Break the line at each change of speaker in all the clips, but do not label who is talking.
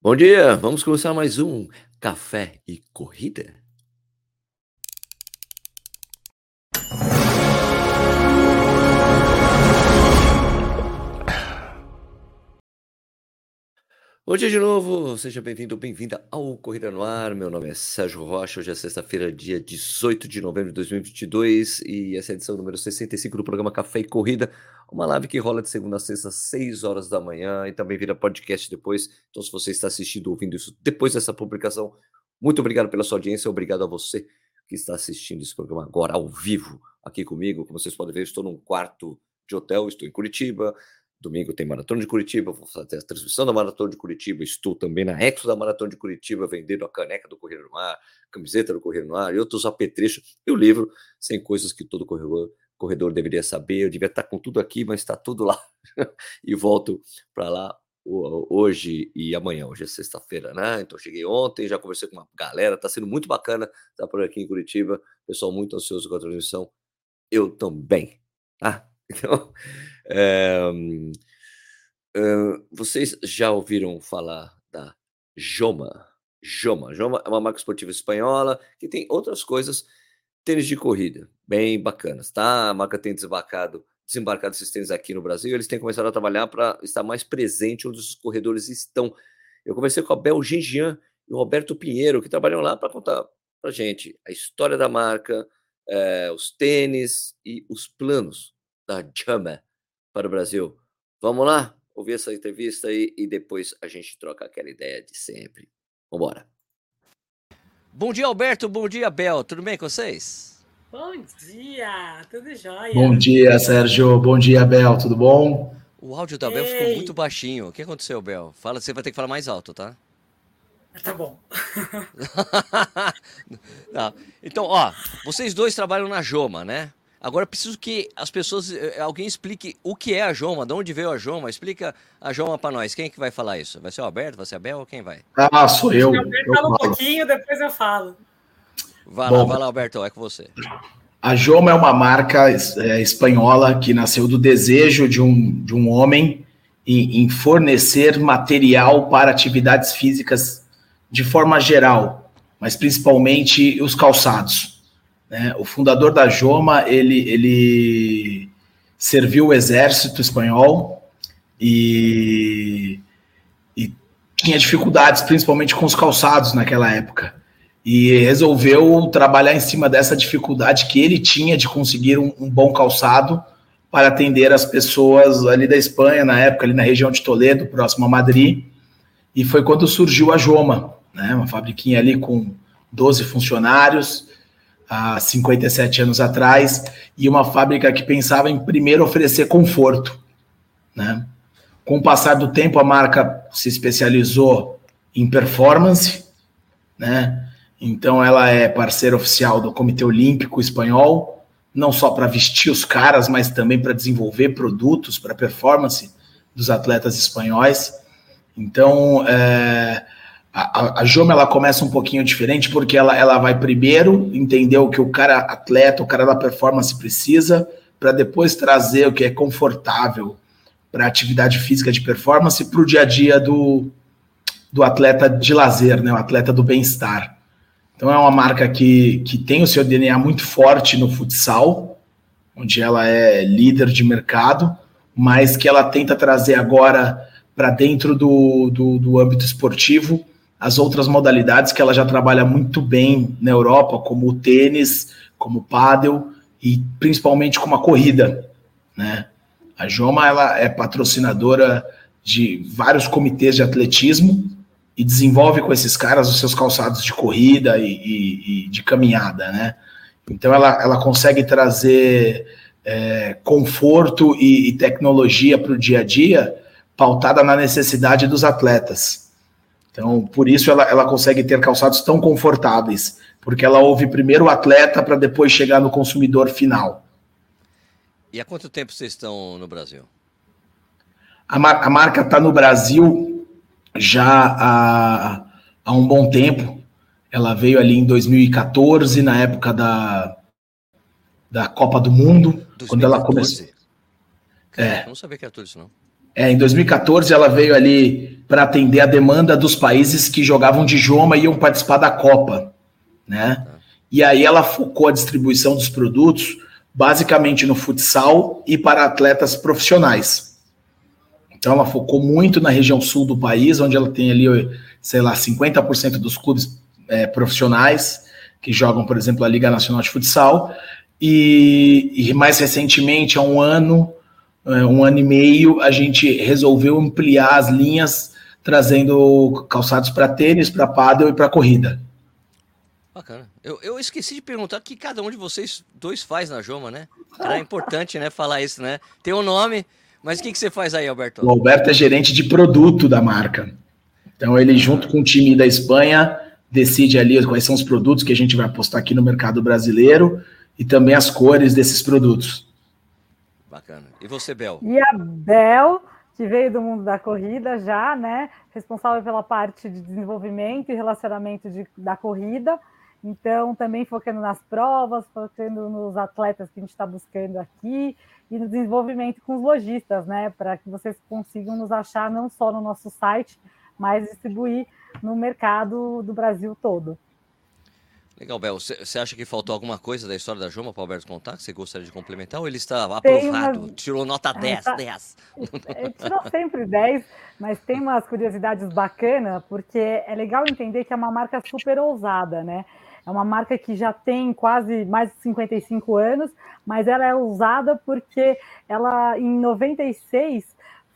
Bom dia, vamos começar mais um Café e Corrida? Bom dia de novo, seja bem-vindo, bem-vinda ao Corrida no Ar. Meu nome é Sérgio Rocha, hoje é sexta-feira, dia 18 de novembro de 2022 e essa é a edição número 65 do programa Café e Corrida, uma live que rola de segunda a sexta, às 6 horas da manhã e também vira podcast depois. Então, se você está assistindo ou ouvindo isso depois dessa publicação, muito obrigado pela sua audiência, obrigado a você que está assistindo esse programa agora ao vivo aqui comigo. Como vocês podem ver, estou num quarto de hotel, estou em Curitiba, Domingo tem Maratona de Curitiba, vou fazer a transmissão da Maratona de Curitiba, estou também na Expo da Maratona de Curitiba, vendendo a caneca do Correio no Mar, camiseta do Correio no Mar e outros apetrechos, e o livro sem coisas que todo corredor, corredor deveria saber, eu devia estar com tudo aqui, mas está tudo lá, e volto para lá hoje e amanhã, hoje é sexta-feira, né? Então cheguei ontem, já conversei com uma galera, está sendo muito bacana estar por aqui em Curitiba, pessoal muito ansioso com a transmissão, eu também, tá? Então, é, vocês já ouviram falar da Joma? Joma. Joma é uma marca esportiva espanhola que tem outras coisas, tênis de corrida, bem bacanas, tá? A marca tem desembarcado, desembarcado esses tênis aqui no Brasil, eles têm começado a trabalhar para estar mais presente onde os corredores estão. Eu conversei com a Bel Gingian e o Roberto Pinheiro, que trabalham lá para contar para gente a história da marca, é, os tênis e os planos da Jama para o Brasil. Vamos lá ouvir essa entrevista aí e depois a gente troca aquela ideia de sempre. Vambora. Bom dia, Alberto. Bom dia, Bel. Tudo bem com vocês?
Bom dia, tudo jóia.
Bom dia, Sérgio. Bom dia, Bel. Tudo bom?
O áudio da Bel ficou muito baixinho. O que aconteceu, Bel? Fala, você vai ter que falar mais alto, tá?
Tá bom.
então, ó, vocês dois trabalham na Joma, né? Agora preciso que as pessoas, eh, alguém explique o que é a Joma, de onde veio a Joma. Explica a Joma para nós. Quem é que vai falar isso? Vai ser o Alberto, vai ser a Bel ou quem vai?
Ah, sou eu.
Alberto fala um pouquinho, depois eu falo.
Vai Bom, lá, vai lá, Alberto, é com você.
A Joma é uma marca é, espanhola que nasceu do desejo de um, de um homem em, em fornecer material para atividades físicas de forma geral, mas principalmente os calçados. Né? O fundador da Joma, ele, ele serviu o exército espanhol e, e tinha dificuldades, principalmente com os calçados naquela época. E resolveu trabalhar em cima dessa dificuldade que ele tinha de conseguir um, um bom calçado para atender as pessoas ali da Espanha, na época, ali na região de Toledo, próximo a Madrid. E foi quando surgiu a Joma, né? uma fabriquinha ali com 12 funcionários, há 57 anos atrás, e uma fábrica que pensava em primeiro oferecer conforto. Né? Com o passar do tempo, a marca se especializou em performance, né? então ela é parceira oficial do Comitê Olímpico Espanhol, não só para vestir os caras, mas também para desenvolver produtos para performance dos atletas espanhóis. Então, é, a, a Joma ela começa um pouquinho diferente porque ela, ela vai primeiro entender o que o cara atleta, o cara da performance precisa, para depois trazer o que é confortável para atividade física de performance para o dia a dia do, do atleta de lazer, né, o atleta do bem-estar. Então é uma marca que, que tem o seu DNA muito forte no futsal, onde ela é líder de mercado, mas que ela tenta trazer agora para dentro do, do, do âmbito esportivo as outras modalidades que ela já trabalha muito bem na Europa, como o tênis, como o pádel e principalmente como a corrida, né? A Joma ela é patrocinadora de vários comitês de atletismo e desenvolve com esses caras os seus calçados de corrida e, e, e de caminhada, né? Então ela, ela consegue trazer é, conforto e, e tecnologia para o dia a dia pautada na necessidade dos atletas. Então, por isso ela, ela consegue ter calçados tão confortáveis, porque ela ouve primeiro o atleta para depois chegar no consumidor final.
E há quanto tempo vocês estão no Brasil?
A, mar, a marca está no Brasil já há, há um bom tempo. Ela veio ali em 2014, na época da, da Copa do Mundo, 2014. quando ela começou.
É. Eu não sabia que era tudo isso, não.
É, em 2014 ela veio ali para atender a demanda dos países que jogavam de Joma e iam participar da Copa, né? E aí ela focou a distribuição dos produtos basicamente no futsal e para atletas profissionais. Então ela focou muito na região sul do país, onde ela tem ali, sei lá, 50% dos clubes é, profissionais que jogam, por exemplo, a Liga Nacional de Futsal. E, e mais recentemente, há um ano, um ano e meio, a gente resolveu ampliar as linhas, trazendo calçados para tênis, para paddle e para corrida.
Bacana. Eu, eu esqueci de perguntar o que cada um de vocês dois faz na Joma, né? Era importante, né, falar isso, né? Tem um nome, mas o que, que você faz aí, Alberto?
O Alberto é gerente de produto da marca. Então ele, junto com o time da Espanha, decide ali quais são os produtos que a gente vai apostar aqui no mercado brasileiro e também as cores desses produtos.
Bacana. E você, Bel?
E a Bel, que veio do mundo da corrida já, né? Responsável pela parte de desenvolvimento e relacionamento de, da corrida. Então, também focando nas provas, focando nos atletas que a gente está buscando aqui e no desenvolvimento com os lojistas, né? Para que vocês consigam nos achar não só no nosso site, mas distribuir no mercado do Brasil todo.
Legal, Bel. Você acha que faltou alguma coisa da história da Joma para o Alberto contar que você gostaria de complementar? Ou ele está aprovado? Uma... Tirou nota 10, tá... 10.
Ele tirou sempre 10, mas tem umas curiosidades bacanas, porque é legal entender que é uma marca super ousada, né? É uma marca que já tem quase mais de 55 anos, mas ela é usada porque ela, em 96,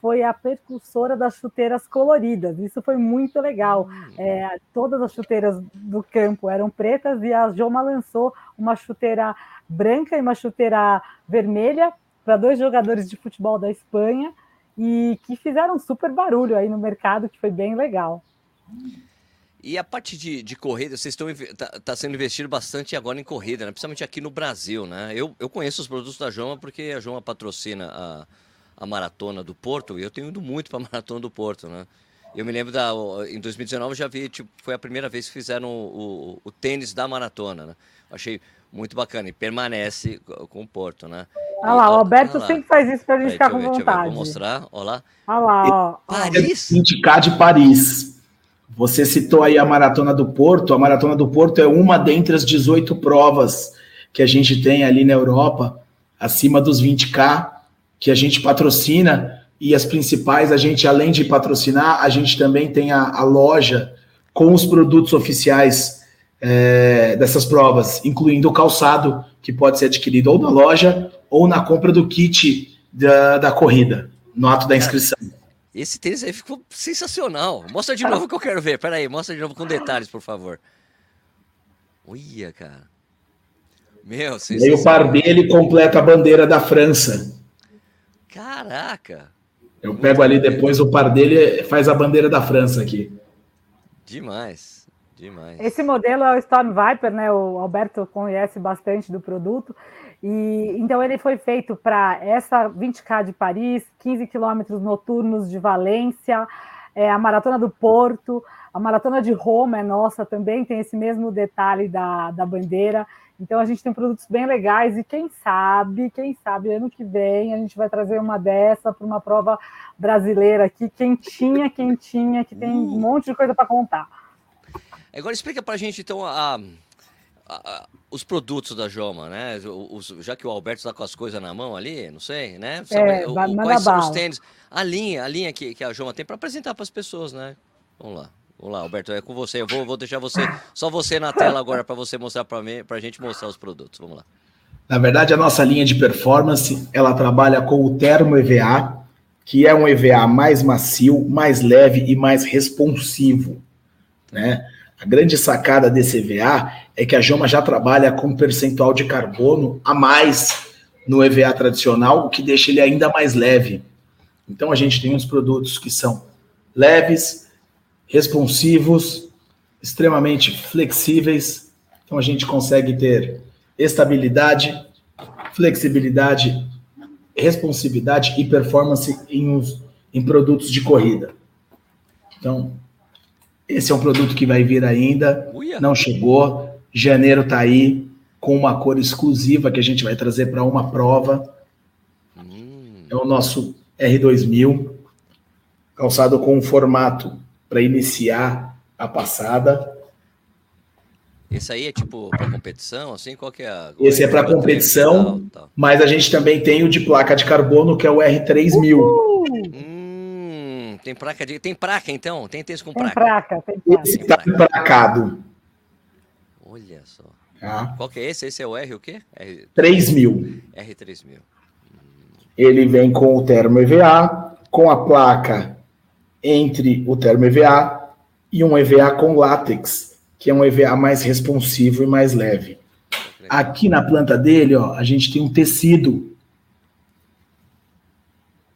foi a precursora das chuteiras coloridas. Isso foi muito legal. Hum. É, todas as chuteiras do campo eram pretas e a Joma lançou uma chuteira branca e uma chuteira vermelha para dois jogadores de futebol da Espanha e que fizeram super barulho aí no mercado, que foi bem legal.
E a parte de, de corrida, vocês estão tá, tá, sendo investido bastante agora em corrida, né? principalmente aqui no Brasil, né? Eu, eu conheço os produtos da Joma porque a Joma patrocina a, a maratona do Porto e eu tenho ido muito para a maratona do Porto, né? Eu me lembro da em 2019 eu já vi, tipo, foi a primeira vez que fizeram o, o, o tênis da maratona, né? Achei muito bacana e permanece com o Porto, né?
Olha lá, o Alberto sempre faz isso para a gente ficar com vontade.
Vou mostrar, olha lá.
Olha lá, ó.
Paris? Indicar de Paris. Você citou aí a Maratona do Porto. A Maratona do Porto é uma dentre as 18 provas que a gente tem ali na Europa, acima dos 20K, que a gente patrocina. E as principais, a gente, além de patrocinar, a gente também tem a, a loja com os produtos oficiais é, dessas provas, incluindo o calçado, que pode ser adquirido ou na loja ou na compra do kit da, da corrida, no ato da inscrição.
Esse tênis aí ficou sensacional. Mostra de novo que eu quero ver. Pera aí, mostra de novo com detalhes, por favor. Olha, cara. Meu,
E aí o par dele completa a bandeira da França.
Caraca.
Eu pego ali depois o par dele faz a bandeira da França aqui.
Demais. Demais.
Esse modelo é o Storm Viper, né? O Alberto conhece bastante do produto. E então ele foi feito para essa 20K de Paris, 15 quilômetros noturnos de Valência, é, a Maratona do Porto, a Maratona de Roma é nossa também, tem esse mesmo detalhe da, da bandeira. Então a gente tem produtos bem legais e quem sabe, quem sabe, ano que vem a gente vai trazer uma dessa para uma prova brasileira aqui, quentinha, quentinha, que tem um monte de coisa para contar.
Agora explica para a gente então a os produtos da Joma, né? Os, já que o Alberto está com as coisas na mão ali, não sei, né?
Sabe, é, o, quais
são os tênis? A linha, a linha que, que a Joma tem para apresentar para as pessoas, né? Vamos lá. Vamos lá, Alberto, é com você. Eu vou, vou deixar você, só você na tela agora para você mostrar para mim, para a gente mostrar os produtos. Vamos lá.
Na verdade, a nossa linha de performance, ela trabalha com o termo EVA, que é um EVA mais macio, mais leve e mais responsivo, né? A grande sacada desse EVA é que a Joma já trabalha com um percentual de carbono a mais no EVA tradicional, o que deixa ele ainda mais leve. Então a gente tem uns produtos que são leves, responsivos, extremamente flexíveis. Então a gente consegue ter estabilidade, flexibilidade, responsividade e performance em, em produtos de corrida. Então, esse é um produto que vai vir ainda, não chegou. Janeiro está aí com uma cor exclusiva que a gente vai trazer para uma prova. Hum. É o nosso R2000. calçado com um formato para iniciar a passada.
Esse aí é tipo para competição, assim? Qual que é a.
Esse é para competição, tal, tal. mas a gente também tem o de placa de carbono, que é o R3000.
Hum, tem placa de. Tem placa então? Tem tênis com
Tem
placa?
placa, tem placa.
Esse está emplacado.
Olha só.
Tá?
Qual que é esse? Esse é o R o quê? R...
3000.
R3000.
Ele vem com o termo EVA, com a placa entre o termo EVA e um EVA com látex, que é um EVA mais responsivo e mais leve. Aqui na planta dele, ó, a gente tem um tecido.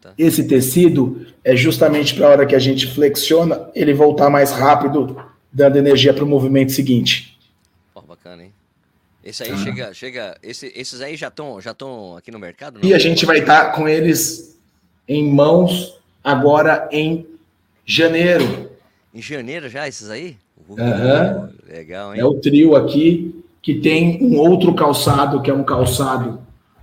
Tá.
Esse tecido é justamente para a hora que a gente flexiona, ele voltar mais rápido, dando energia para o movimento seguinte.
Pô, bacana, hein? Esse aí
Ah.
chega, chega. Esse, esses aí já estão já tão aqui no mercado?
E a gente vai estar com eles em mãos agora em janeiro.
Em janeiro já, esses aí? Uh,
Aham.
Legal, hein?
É o trio aqui que tem um outro calçado, que é um calçado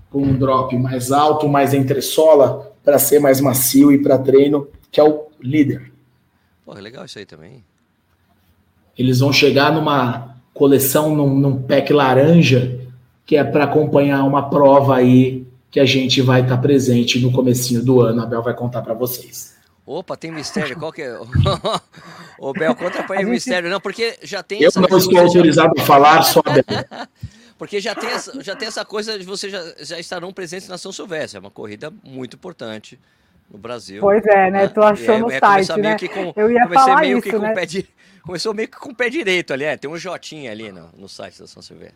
com um drop mais alto, mais entressola, para ser mais macio e para treino, que é o líder.
Pô, legal isso aí também.
Eles vão chegar numa coleção, num, num pack laranja, que é para acompanhar uma prova aí que a gente vai estar presente no comecinho do ano. A Bel vai contar para vocês.
Opa, tem mistério. Qual que é? Ô, Bel, conta pra ele o mistério. Não, porque já tem
Eu
essa
não estou autorizado a falar, só Bel.
Porque já tem, essa, já tem essa coisa de vocês já, já estarão presentes na São Silvestre. É uma corrida muito importante no Brasil.
Pois é, né? Tu achou
E
no
é
site,
meio
né?
que com-
Eu ia falar
meio
isso,
que com
né?
pé di- Começou meio que com o pé direito ali, é. Tem um Jotinha ali no, no site da São Silvestre.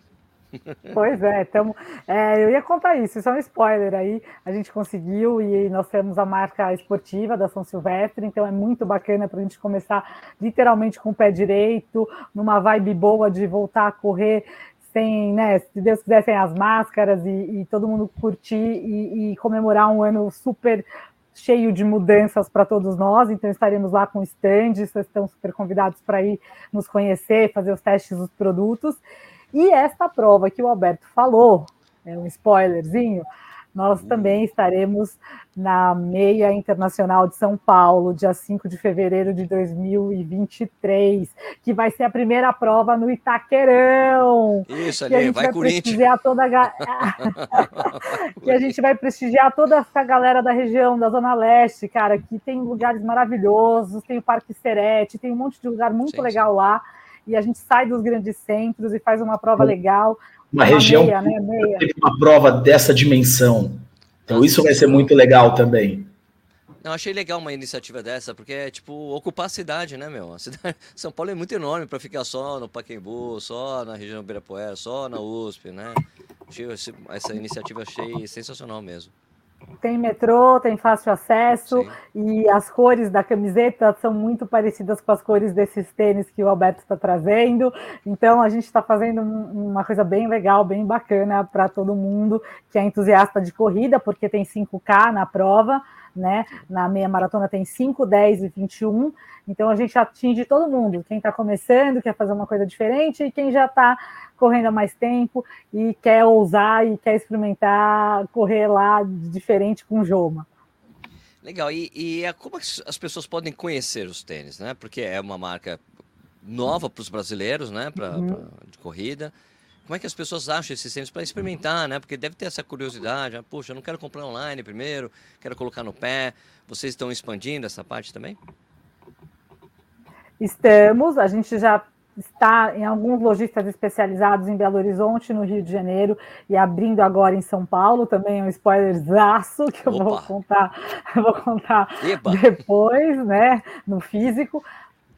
Pois é, tamo, é, eu ia contar isso, isso é um spoiler aí. A gente conseguiu e nós temos a marca esportiva da São Silvestre, então é muito bacana para a gente começar literalmente com o pé direito, numa vibe boa de voltar a correr sem, né, se Deus quiser, sem as máscaras e, e todo mundo curtir e, e comemorar um ano super cheio de mudanças para todos nós, então estaremos lá com stands, vocês estão super convidados para ir nos conhecer, fazer os testes dos produtos. E esta prova que o Alberto falou, é um spoilerzinho, nós também estaremos na Meia Internacional de São Paulo, dia 5 de fevereiro de 2023, que vai ser a primeira prova no Itaquerão.
Isso
Que a
ali,
gente
vai,
vai prestigiar toda a que a gente vai prestigiar toda essa galera da região da Zona Leste, cara, que tem lugares maravilhosos, tem o Parque Serete, tem um monte de lugar muito
Sim,
legal lá. E a gente sai dos grandes centros e faz uma prova legal.
Uma região
meia, né? Meia.
teve uma prova dessa dimensão. Então isso vai ser muito legal também.
Não, achei legal uma iniciativa dessa, porque é tipo ocupar a cidade, né, meu? A cidade... São Paulo é muito enorme para ficar só no Pacaembu, só na região Ibirapuera, só na USP, né? Achei Essa iniciativa achei sensacional mesmo.
Tem metrô, tem fácil acesso
Sim.
e as cores da camiseta são muito parecidas com as cores desses tênis que o Alberto está trazendo. Então a gente está fazendo um- uma coisa bem legal, bem bacana para todo mundo que é entusiasta de corrida, porque tem 5K na prova, né? Na meia maratona tem 5, 10 e 21. Então a gente atinge todo mundo, quem está começando, quer fazer uma coisa diferente, e quem já está correndo há mais tempo e quer ousar e quer experimentar correr lá diferente com o Joma.
Legal. E, e é- como é as pessoas podem conhecer os tênis, né? Porque é uma marca nova para os brasileiros, né? Pra,
Uhum.
pra- de corrida. Como é que as pessoas acham esses tênis para experimentar, né? Porque deve ter essa curiosidade. ah, Puxa, eu não quero comprar online primeiro, quero colocar no pé. Vocês estão expandindo essa parte também?
Estamos, a gente já está em alguns lojistas especializados em Belo Horizonte, no Rio de Janeiro, e abrindo agora em São Paulo, também é um spoilerzaço que eu vou
Opa.
contar, eu vou contar
Eba!
depois, né, no físico.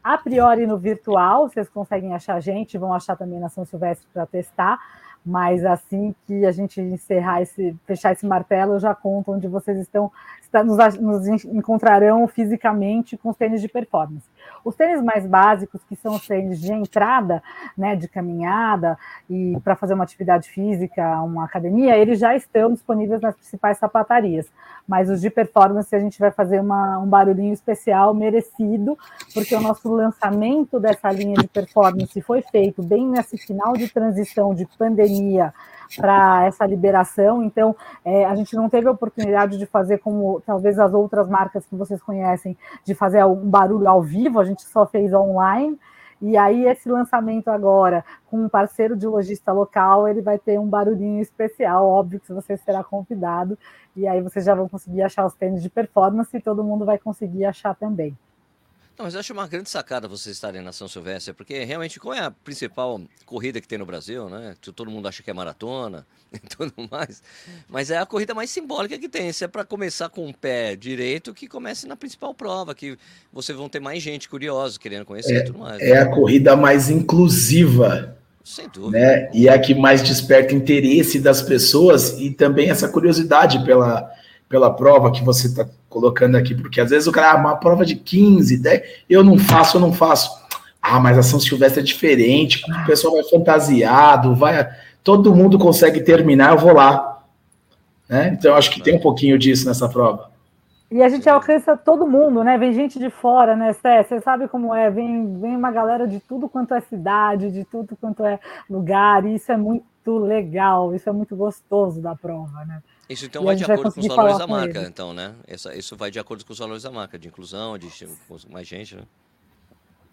A priori no virtual, vocês conseguem achar a gente, vão achar também na São Silvestre para testar, mas assim que a gente encerrar esse, fechar esse martelo, eu já conto onde vocês estão, está- nos, nos en- encontrarão fisicamente com os tênis de performance. Os tênis mais básicos, que são os tênis de entrada, né, de caminhada e para fazer uma atividade física, uma academia, eles já estão disponíveis nas principais sapatarias. Mas os de performance a gente vai fazer uma- um barulhinho especial merecido, porque o nosso lançamento dessa linha de performance foi feito bem nesse final de transição de pandemia para essa liberação. Então, é, a gente não teve a oportunidade de fazer como talvez as outras marcas que vocês conhecem, de fazer um barulho ao vivo, gente só fez online. E aí, esse lançamento agora, com um parceiro de lojista local, ele vai ter um barulhinho especial, óbvio que você será convidado, e aí vocês já vão conseguir achar os tênis de performance e todo mundo vai conseguir achar também.
Não, mas eu acho uma grande sacada vocês estarem na São Silvestre, porque realmente qual é a principal corrida que tem no Brasil, né? Todo mundo acha que é maratona e tudo mais, mas é a corrida mais simbólica que tem. Se é para começar com o pé direito, que comece na principal prova, que vocês vão ter mais gente curiosa, querendo conhecer
é,
e tudo mais.
É a corrida mais inclusiva.
Sem dúvida.
Né? E é a que mais desperta interesse das pessoas e também essa curiosidade pela, pela prova que você está colocando aqui, porque às vezes o cara, ah, uma prova de 15, 10, eu não faço, eu não faço. Ah, mas a São Silvestre é diferente, o pessoal vai fantasiado, vai, todo mundo consegue terminar, eu vou lá. Né? Então, acho que tem um pouquinho disso nessa prova.
E a gente alcança todo mundo, né? Vem gente de fora, né, Sté? Você sabe como é? Vem, vem uma galera de tudo quanto é cidade, de tudo quanto é lugar, e isso é muito legal, isso é muito gostoso da prova, né?
Isso então vai de acordo com os valores da marca, ele. então, né? Essa, isso vai de acordo com os valores da marca, de inclusão, de mais gente, né?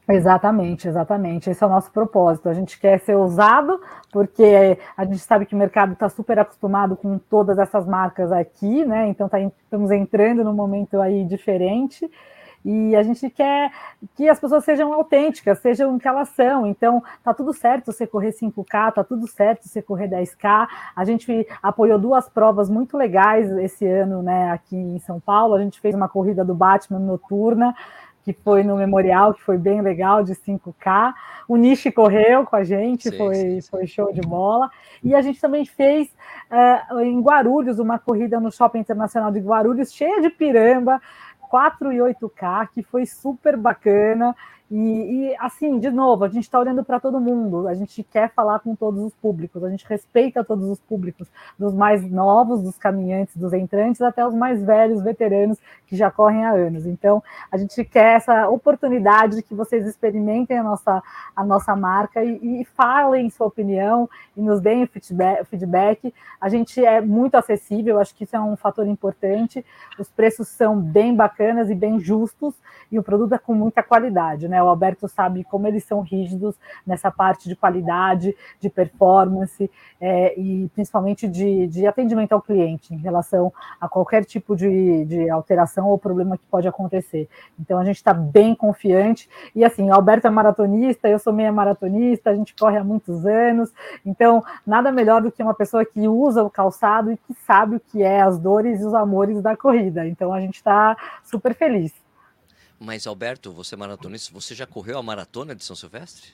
Exatamente, exatamente. Esse é o nosso propósito. A gente quer ser ousado, porque a gente sabe que o mercado está super acostumado com todas essas marcas aqui, né? Então tá, estamos entrando num momento aí diferente. E a gente quer que as pessoas sejam autênticas, sejam o que elas são. Então, tá tudo certo você correr 5K, tá tudo certo você correr 10K. A gente apoiou duas provas muito legais esse ano, né, aqui em São Paulo. A gente fez uma corrida do Batman noturna, que foi no Memorial, que foi bem legal, de 5K. O Nishi correu com a gente, sim, foi, sim, sim. foi show de bola. E a gente também fez uh, em Guarulhos uma corrida no Shopping Internacional de Guarulhos, cheia de piramba. 4 e 8K, que foi super bacana. E, e, assim, de novo, a gente está olhando para todo mundo, a gente quer falar com todos os públicos, a gente respeita todos os públicos, dos mais novos, dos caminhantes, dos entrantes, até os mais velhos, veteranos, que já correm há anos. Então, a gente quer essa oportunidade de que vocês experimentem a nossa, a nossa marca e, e falem sua opinião e nos deem feedback, feedback. A gente é muito acessível, acho que isso é um fator importante. Os preços são bem bacanas e bem justos, e o produto é com muita qualidade, né? Né? O Alberto sabe como eles são rígidos nessa parte de qualidade, de performance é, e principalmente de, de, atendimento ao cliente em relação a qualquer tipo de, de alteração ou problema que pode acontecer. Então a gente está bem confiante. E assim, o Alberto é maratonista, eu sou meia maratonista, a gente corre há muitos anos, então nada melhor do que uma pessoa que usa o calçado e que sabe o que é as dores e os amores da corrida. Então a gente está super feliz.
Mas, Alberto, você é maratonista, você já correu a maratona de São Silvestre?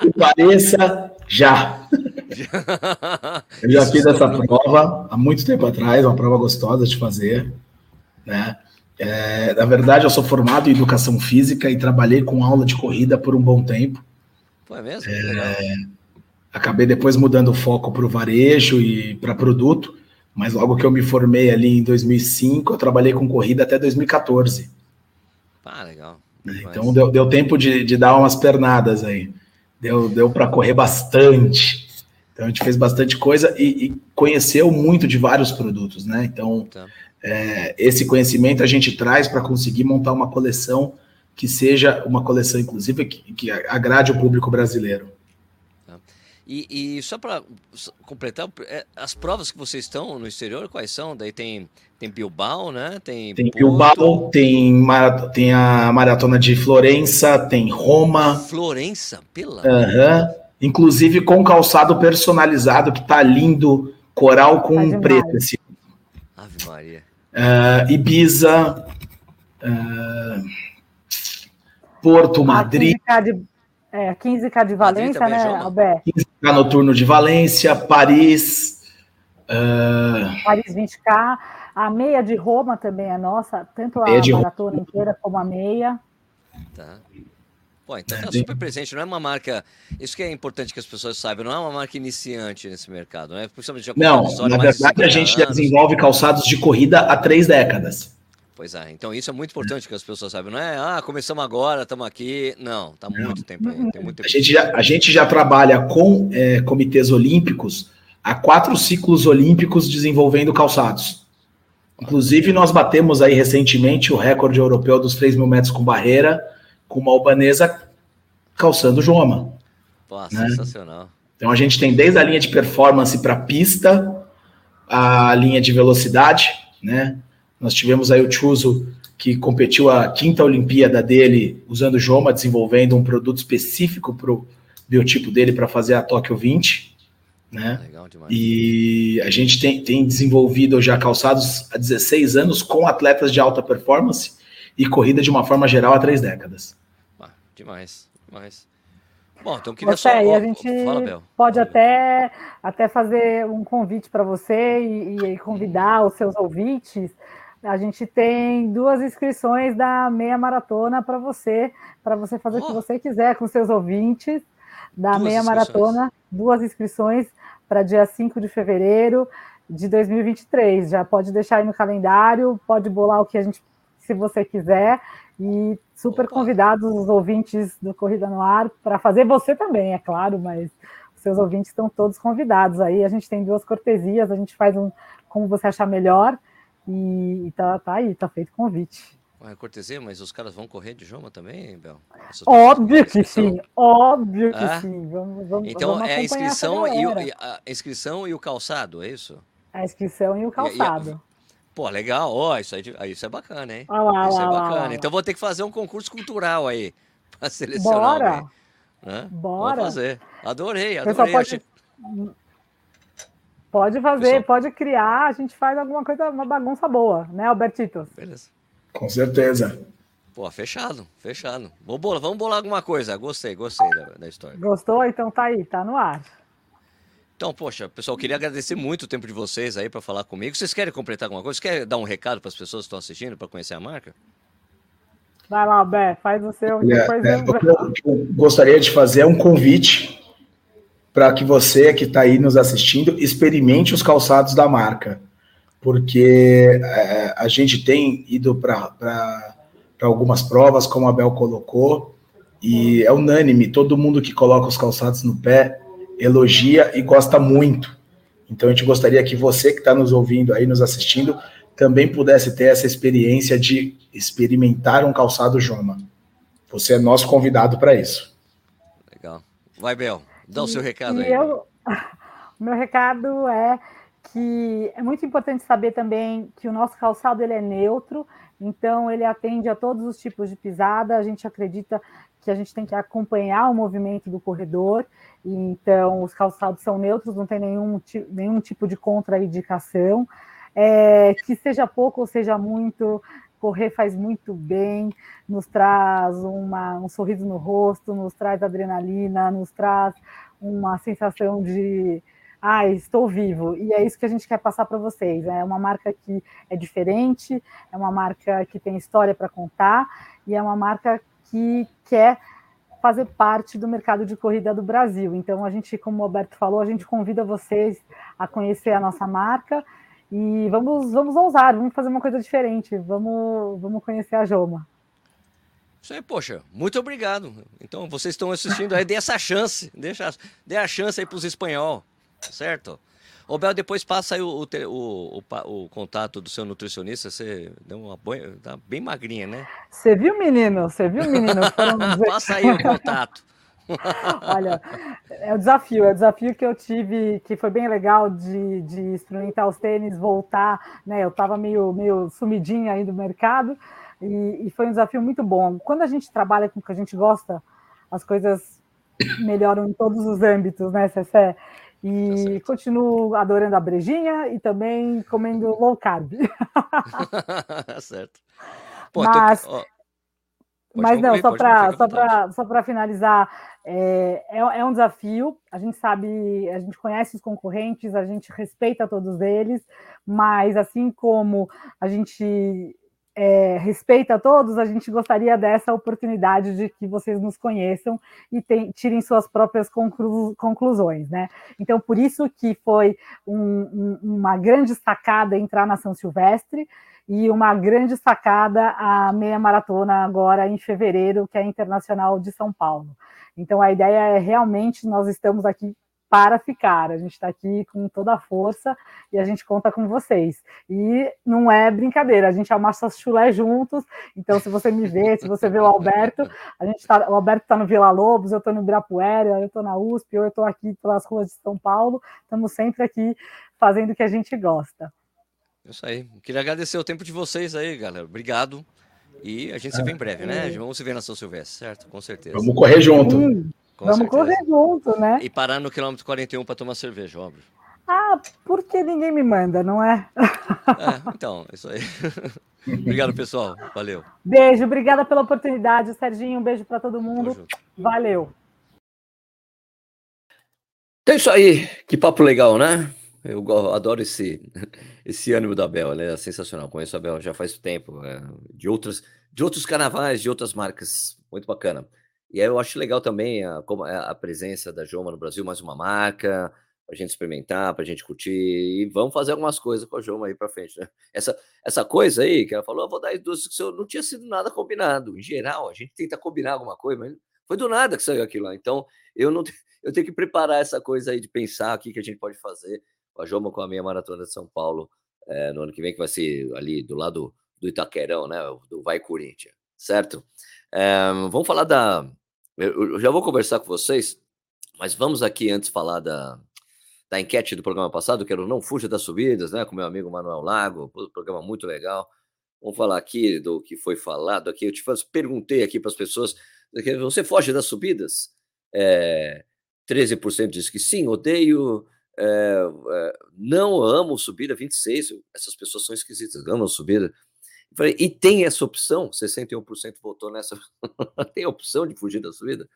que pareça, já. Eu já fiz essa prova há muito tempo atrás, uma prova gostosa de fazer. Né? É, na verdade, eu sou formado em educação física e trabalhei com aula de corrida por um bom tempo.
Foi mesmo? É,
acabei depois mudando o foco para o varejo e para produto. Mas logo que eu me formei ali em 2005, eu trabalhei com corrida até 2014.
Ah, legal.
Então deu, deu tempo de, de dar umas pernadas aí. Deu, deu para correr bastante. Então a gente fez bastante coisa e, e conheceu muito de vários produtos, né? Então tá. é, esse conhecimento a gente traz para conseguir montar uma coleção que seja uma coleção, inclusive, que, que agrade o público brasileiro.
E, e só para completar, é, as provas que vocês estão no exterior, quais são? Daí tem, tem Bilbao, né?
Tem, tem Bilbao, tem, tem a maratona de Florença, tem Roma.
Florença, pela.
Uhum. Inclusive com calçado personalizado que tá lindo, coral com Ave preto. Maria. Assim. Ave Maria. Uh, Ibiza. Uh, Porto, Madrid.
É, 15K de Valência, né,
15K noturno de Valência, Paris.
Uh... Paris 20K. A meia de Roma também é nossa, tanto a maratona Roma. inteira como a meia.
Tá. Pô, então tá super presente, não é uma marca. Isso que é importante que as pessoas saibam, não é uma marca iniciante nesse mercado, né?
Principalmente não, na verdade a gente já desenvolve calçados de corrida há três décadas.
Pois é, então isso é muito importante que as pessoas saibam. Não é, ah, começamos agora, estamos aqui. Não, está muito tempo aí. Tem muito tempo.
A, gente já, a gente já trabalha com é, comitês olímpicos há quatro ciclos olímpicos desenvolvendo calçados. Inclusive, nós batemos aí recentemente o recorde europeu dos 3 mil metros com barreira, com uma albanesa calçando Joma.
Pô, né? sensacional.
Então a gente tem desde a linha de performance para pista, a linha de velocidade, né? Nós tivemos aí o Chuso que competiu a quinta Olimpíada dele usando Joma, desenvolvendo um produto específico para o biotipo dele para fazer a Tóquio 20. Né? Legal demais. E a gente tem, tem desenvolvido já calçados há 16 anos com atletas de alta performance e corrida de uma forma geral há três décadas.
Ah, demais, demais. Bom, então queria
você, só... a gente Fala, pode até, até fazer um convite para você e, e, convidar os seus ouvintes a gente tem duas inscrições da meia maratona para você, para você fazer oh. o que você quiser com seus ouvintes da duas meia maratona, duas inscrições para dia 5 de fevereiro de 2023. Já pode deixar aí no calendário, pode bolar o que a gente, se você quiser, e super Opa. convidados os ouvintes do Corrida no Ar para fazer você também, é claro, mas seus ouvintes estão todos convidados aí. A gente tem duas cortesias, a gente faz um como você achar melhor. E, e tá, tá aí, tá feito convite.
É cortesia, mas os caras vão correr de Joma também, Bel?
Óbvio que sim, óbvio que ah? sim. Vamos, vamos,
então
vamos
é a inscrição, e o, a inscrição e o calçado, é isso?
A inscrição e o calçado. E, e,
pô, legal, ó, oh, isso, aí, isso é bacana, hein? Lá, isso é bacana. Lá, então vou ter que fazer um concurso cultural aí, para selecionar
Bora.
alguém.
Né? Bora.
Vou fazer. Adorei, adorei.
Pode... Pode fazer, Pessoal. pode criar, a gente faz alguma coisa, uma bagunça boa, né, Albertito?
Beleza.
Com certeza.
Pô, fechado, vamos bolar, vamos bolar alguma coisa. Gostei, gostei da, da, história.
Gostou? Então tá aí, tá no ar.
Então, poxa, pessoal, queria agradecer muito o tempo de vocês aí para falar comigo. Vocês querem completar alguma coisa? Você quer dar um recado para as pessoas que estão assistindo para conhecer a marca?
Vai lá, Bé, faz o seu. É, é,
eu, eu gostaria de fazer um convite para que você que está aí nos assistindo experimente os calçados da marca, porque é, a gente tem ido para algumas provas, como a Bel colocou, e é unânime, todo mundo que coloca os calçados no pé elogia e gosta muito. Então a gente gostaria que você que está nos ouvindo aí, nos assistindo, também pudesse ter essa experiência de experimentar um calçado Joma. Você é nosso convidado para isso.
Legal. Vai, Bel. Dá o seu recado
aí. Eu, meu recado é que é muito importante saber também que o nosso calçado ele é neutro, então ele atende a todos os tipos de pisada. A gente acredita que a gente tem que acompanhar o movimento do corredor, e então os calçados são neutros, não tem nenhum, nenhum tipo de contraindicação. É, que seja pouco ou seja muito, correr faz muito bem, nos traz uma, um sorriso no rosto, nos traz adrenalina, nos traz uma sensação de ah, estou vivo. E é isso que a gente quer passar para vocês. É uma marca que é diferente, é uma marca que tem história para contar e é uma marca que quer fazer parte do mercado de corrida do Brasil. Então, a gente, como o Alberto falou, a gente convida vocês a conhecer a nossa marca e vamos, vamos ousar, vamos fazer uma coisa diferente, vamos, vamos conhecer a Joma.
Isso aí, poxa, muito obrigado. Então, vocês estão assistindo aí, dê essa chance, deixa, dê a chance aí para os espanhol, certo? Ô, Bel, depois passa aí o, o, o, o, contato do seu nutricionista, você deu uma banha, tá bem magrinha, né?
Você viu, menino? Você viu, menino?
passa aí o contato.
Olha, é o desafio, é o desafio que eu tive, que foi bem legal de, de experimentar os tênis, voltar, né? Eu estava meio, meio sumidinha aí do mercado e, e, foi um desafio muito bom. Quando a gente trabalha com o que a gente gosta, as coisas melhoram em todos os âmbitos, né, Cessé? E tá continuo adorando a brejinha e também comendo low carb.
certo.
Pô, Mas, tô... Mas não, só para só para só para finalizar, é, é, é, um desafio. A gente sabe, a gente conhece os concorrentes, a gente respeita todos eles, mas assim como a gente é, respeita todos, a gente gostaria dessa oportunidade de que vocês nos conheçam e tem, tirem suas próprias conclu, conclusões, né? Então, por isso que foi um, um, uma grande sacada entrar na São Silvestre e uma grande sacada a meia maratona agora em fevereiro, que é a Internacional de São Paulo. Então a ideia é realmente nós estamos aqui para ficar. A gente está aqui com toda a força e a gente conta com vocês. E não é brincadeira, a gente amassa chulé juntos. Então, se você me vê, se você vê o Alberto, a gente tá, o Alberto está no Vila Lobos, eu estou no Ibirapuera, eu estou na USP, eu estou aqui pelas ruas de São Paulo. Estamos sempre aqui fazendo o que a gente gosta.
Isso aí. Queria agradecer o tempo de vocês aí, galera. Obrigado. E a gente se vê em breve, né? Vamos se ver na São Silvestre, certo? Com certeza.
Vamos correr junto.
Sim. Com Vamos certeza. correr junto, né?
E parar no quilômetro 41 para tomar cerveja, óbvio.
Ah, porque ninguém me manda, não é?
é então, isso aí. Obrigado, pessoal. Valeu.
Beijo, obrigada pela oportunidade, Serginho. Um beijo para todo mundo. Valeu.
Então é isso aí. Que papo legal, né? Eu adoro esse, esse ânimo da Bel, ela é sensacional. Conheço a Bel já faz tempo, é, de, outras, de outros carnavais, de outras marcas. Muito bacana. E aí eu acho legal também a, a presença da Joma no Brasil, mais uma marca, para a gente experimentar, para a gente curtir. E vamos fazer algumas coisas com a Joma aí para frente. Né? Essa, essa coisa aí que ela falou, eu vou dar duas, que não tinha sido nada combinado. Em geral, a gente tenta combinar alguma coisa, mas foi do nada que saiu aquilo lá. Então, eu não eu tenho que preparar essa coisa aí de pensar o que, que a gente pode fazer com a Joma, com a minha maratona de São Paulo é, no ano que vem, que vai ser ali do lado do Itaquerão, né? Do Vai Corinthians, certo? É, vamos falar da, eu já vou conversar com vocês, mas vamos aqui antes falar da, da enquete do programa passado, que era o Não Fuja das Subidas, né? Com meu amigo Manuel Lago, programa muito legal. Vamos falar aqui do que foi falado aqui. Eu te perguntei aqui para as pessoas: você foge das subidas? É, 13% diz que sim, odeio. É, é, não amo subida, 26%. Essas pessoas são esquisitas, amam subida. Falei, e tem essa opção? 61% votou nessa. tem a opção de fugir da subida?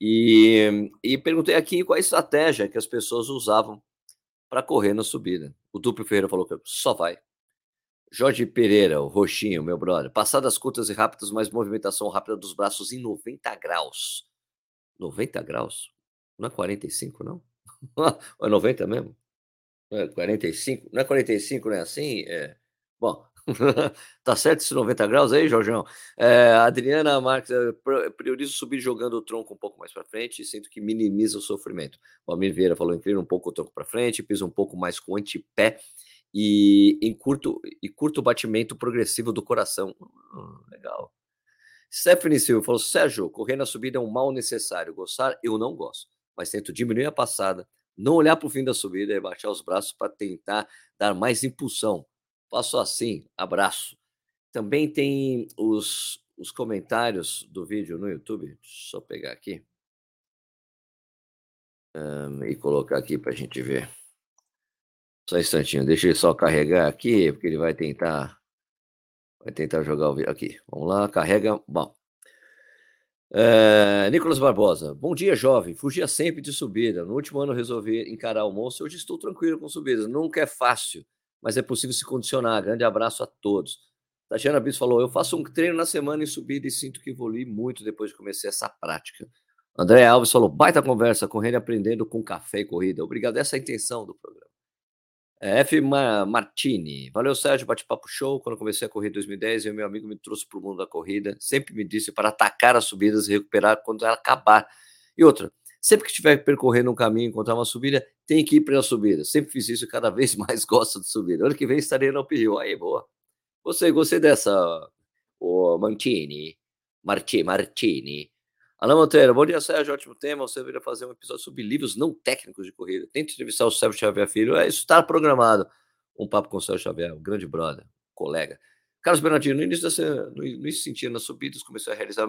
E, e perguntei aqui qual a estratégia que as pessoas usavam para correr na subida. O Duplo Ferreira falou que só vai. Jorge Pereira, o roxinho, meu brother. Passadas curtas e rápidas, mas movimentação rápida dos braços em 90 graus. 90 graus? Não é 45, não? é 90 mesmo? Não é 45? Não é 45, não é assim? É. Bom, tá certo esses 90 graus aí, Jorjão? É, Adriana Marques, priorizo subir jogando o tronco um pouco mais para frente e sinto que minimiza o sofrimento. O Almir Vieira falou: inclina um pouco o tronco para frente, pisa um pouco mais com o antepé e em curto, e curto batimento progressivo do coração. Hum, legal. Stephanie Silva falou: Sérgio, correr na subida é um mal necessário. Gostar, eu não gosto, mas tento diminuir a passada, não olhar para o fim da subida e baixar os braços para tentar dar mais impulsão Faço assim, abraço. Também tem os, os comentários do vídeo no YouTube. Deixa eu pegar aqui. Um, e colocar aqui para a gente ver. Só um instantinho, deixa ele só carregar aqui, porque ele vai tentar. Vai tentar jogar o vídeo. Aqui, vamos lá, carrega. Bom. É, Nicolas Barbosa, bom dia, jovem. Fugia sempre de subida. No último ano resolvi encarar o monstro. Hoje estou tranquilo com subidas. Nunca é fácil mas é possível se condicionar. Grande abraço a todos. Tatiana Bis falou: Eu faço um treino na semana em subida e sinto que evolui muito depois de comecei essa prática. André Alves falou: Baita conversa, correndo e aprendendo com café e corrida. Obrigado, essa é a intenção do programa. É, F. Martini, valeu Sérgio, bate-papo show. Quando comecei a correr em 2010, eu, meu amigo me trouxe para o mundo da corrida. Sempre me disse para atacar as subidas e recuperar quando ela acabar. E outra, Sempre que estiver percorrendo um caminho, encontrar uma subida, tem que ir para a subida. Sempre fiz isso e cada vez mais gosto de subida. Ano que vem estarei no Uphill. Aí, boa. Gostei, gostei dessa, o Mantini, Marti, Martini. Alain Monteiro, bom dia, Sérgio. Ótimo tema. Você deveria fazer um episódio sobre livros não técnicos de corrida. Tente entrevistar o Sérgio Xavier Filho. É, isso está programado. Um papo com o Sérgio Xavier, um grande brother, colega. Carlos Bernardino, no início, dessa, no início sentia nas subidas, comecei a realizar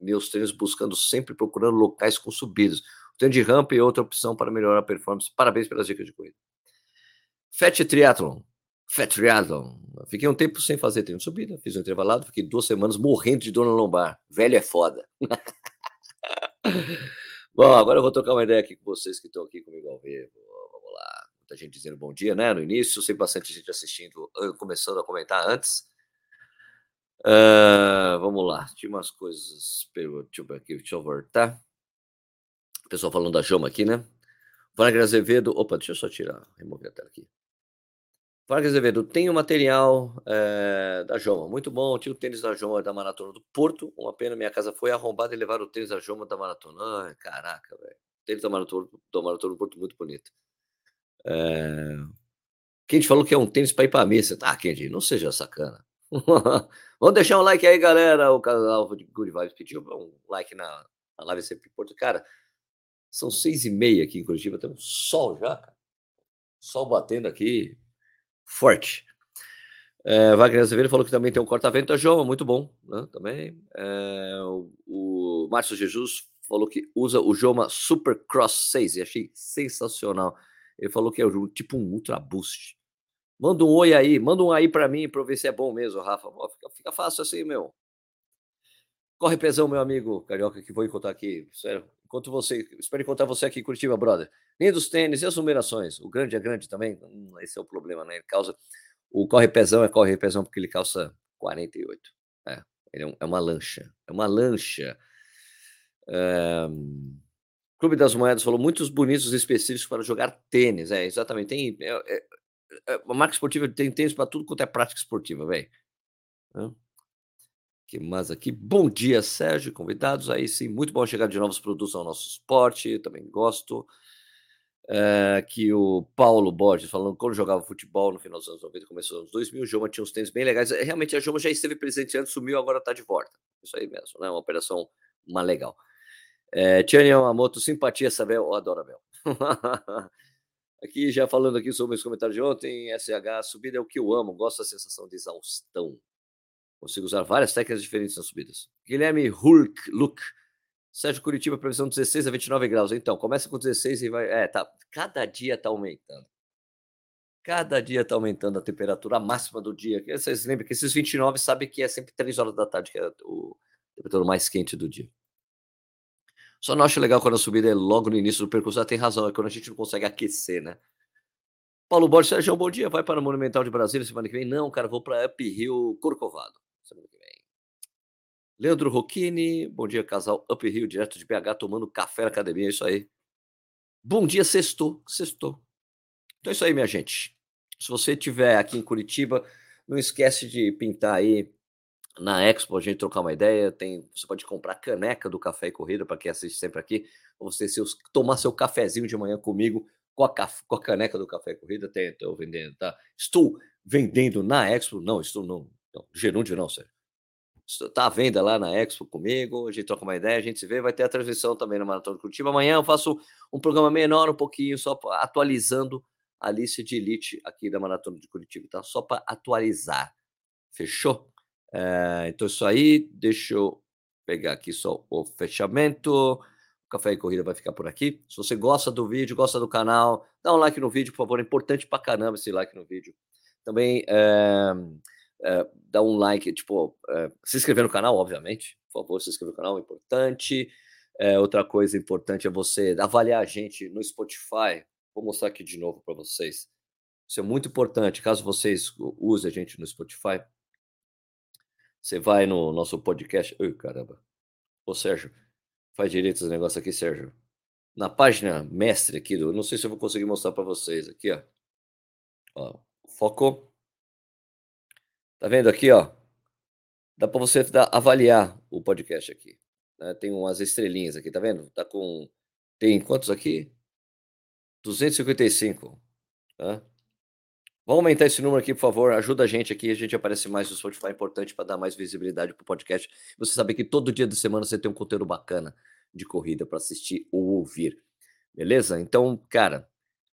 meus treinos buscando sempre procurando locais com subidas. O treino de rampa é outra opção para melhorar a performance. Parabéns pelas dicas de corrida. Fat Triathlon. Fat Triathlon. Fiquei um tempo sem fazer treino de subida, fiz um intervalado, fiquei duas semanas morrendo de dor na lombar. Velho é foda. Bom, agora eu vou trocar uma ideia aqui com vocês que estão aqui comigo ao vivo. Vamos lá. Muita gente dizendo bom dia, né? No início, sempre bastante gente assistindo, começando a comentar antes. Uh, vamos lá, tinha umas coisas. Deixa eu, aqui, deixa eu voltar. O pessoal falando da Joma aqui, né? Wagner Azevedo. Opa, deixa eu só tirar, remover a tela aqui. Wagner Azevedo, tem o material é, da Joma, muito bom. Tinha o tênis da Joma da Maratona do Porto. Uma pena, minha casa foi arrombada e levaram o tênis da Joma da Maratona. Ai, caraca, velho. tênis da Maratona, da Maratona do Porto muito bonito. É... Quem falou que é um tênis para ir para a mesa? Ah, Kendi, não seja sacana. Vamos deixar um like aí, galera. O canal de Good Vibes pediu um like na, na live sempre Porto. Cara, são seis e meia aqui em Curitiba, tem um sol já, cara. Sol batendo aqui forte. É, Wagner Azevedo falou que também tem um corta-vento, João, muito bom, né? Também. É, o, o Márcio Jesus falou que usa o Joma Super Cross 6 e achei sensacional. Ele falou que é tipo um Ultra Boost. Manda um oi aí, manda um aí para mim para ver se é bom mesmo, Rafa. Fica, fica, fácil assim, meu. Corre pesão, meu amigo carioca, que vou encontrar aqui. Enquanto você, espero encontrar você aqui em Curitiba, brother. Nem dos tênis e as numerações. O grande é grande também. Hum, esse é o problema, né? Ele causa. O corre pesão é corre pesão porque ele calça 48. É, ele é, um, é uma lancha. É uma lancha. É... Clube das Moedas falou muitos bonitos específicos para jogar tênis. É, exatamente. Tem, é, é, a marca esportiva tem tênis para tudo quanto é prática esportiva, velho. que mais aqui? Bom dia, Sérgio, convidados. Aí sim, muito bom chegar de novos produtos ao nosso esporte, também gosto. É, que o Paulo Borges falando quando jogava futebol no final dos anos 90, começou nos anos 2000, o Joma tinha uns tênis bem legais. É, realmente a Joma já esteve presente antes, sumiu, agora está de volta. Isso aí mesmo, né? Uma operação uma legal. É, Tiane Yamamoto, simpatia, Sabel, adoro Abel. Aqui, já falando aqui sobre os comentários de ontem, SH, subida é o que eu amo, gosto da sensação de exaustão. Consigo usar várias técnicas diferentes nas subidas. Guilherme Hulk, Luke. Sérgio Curitiba, previsão 16 a 29 graus. Então, começa com 16 e vai. É, tá. Cada dia tá aumentando. Cada dia tá aumentando a temperatura máxima do dia. Vocês lembram que esses 29 sabe que é sempre 3 horas da tarde, que é o temperatura mais quente do dia. Só não acho legal quando a subida é logo no início do percurso. Ela tem razão, é quando a gente não consegue aquecer, né? Paulo Borges, Sérgio, bom dia. Vai para o Monumental de Brasília semana que vem? Não, cara, vou para Up Hill Corcovado semana que vem. Leandro Rocchini, bom dia, casal Up Hill, direto de BH, tomando café na academia, é isso aí. Bom dia, sextou, sextou. Então é isso aí, minha gente. Se você estiver aqui em Curitiba, não esquece de pintar aí na Expo, a gente trocar uma ideia. Tem, você pode comprar caneca do Café e Corrida para quem assiste sempre aqui. Ou você seus, tomar seu cafezinho de manhã comigo com a, com a caneca do Café e Corrida. Tem, estou vendendo, tá? Estou vendendo na Expo. Não, estou não. não gerúndio não, sério. Está à venda lá na Expo comigo. A gente troca uma ideia, a gente se vê. Vai ter a transmissão também na Maratona de Curitiba. Amanhã eu faço um programa menor, um pouquinho, só atualizando a lista de elite aqui da Maratona de Curitiba, tá? Só para atualizar. Fechou? É, então, isso aí, deixa eu pegar aqui só o fechamento. Café e Corrida vai ficar por aqui. Se você gosta do vídeo, gosta do canal, dá um like no vídeo, por favor. É importante pra caramba esse like no vídeo. Também é, é, dá um like, tipo, se inscrever no canal, obviamente. Por favor, se inscrever no canal, é importante. outra coisa importante é você avaliar a gente no Spotify. Vou mostrar aqui de novo para vocês. Isso é muito importante. Caso vocês usem a gente no Spotify, você vai no nosso podcast. Ui, caramba. Ô, Sérgio, faz direito esse negócio aqui, Sérgio. Na página mestre aqui, do, não sei se eu vou conseguir mostrar para vocês aqui, ó. ó. Foco. Tá vendo aqui, ó? Dá para você dar, avaliar o podcast aqui. Né? Tem umas estrelinhas aqui, tá vendo? Tá com. Tem quantos aqui? 255. Tá? Vamos aumentar esse número aqui, por favor. Ajuda a gente aqui. A gente aparece mais no Spotify. É importante para dar mais visibilidade para o podcast. Você saber que todo dia da semana você tem um conteúdo bacana de corrida para assistir ou ouvir. Beleza? Então, cara,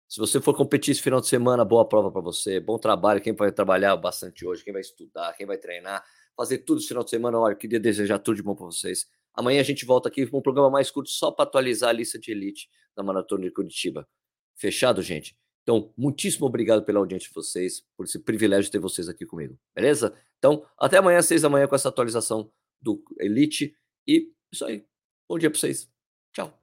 se você for competir esse final de semana, boa prova para você. Bom trabalho. Quem vai trabalhar bastante hoje, quem vai estudar, quem vai treinar, fazer tudo esse final de semana. Olha, queria desejar tudo de bom para vocês. Amanhã a gente volta aqui com um programa mais curto só para atualizar a lista de elite da Maratona de Curitiba. Fechado, gente? Então, muitíssimo obrigado pela audiência de vocês, por esse privilégio de ter vocês aqui comigo, beleza? Então, até amanhã, seis da manhã, com essa atualização do Elite. E isso aí. Bom dia para vocês. Tchau.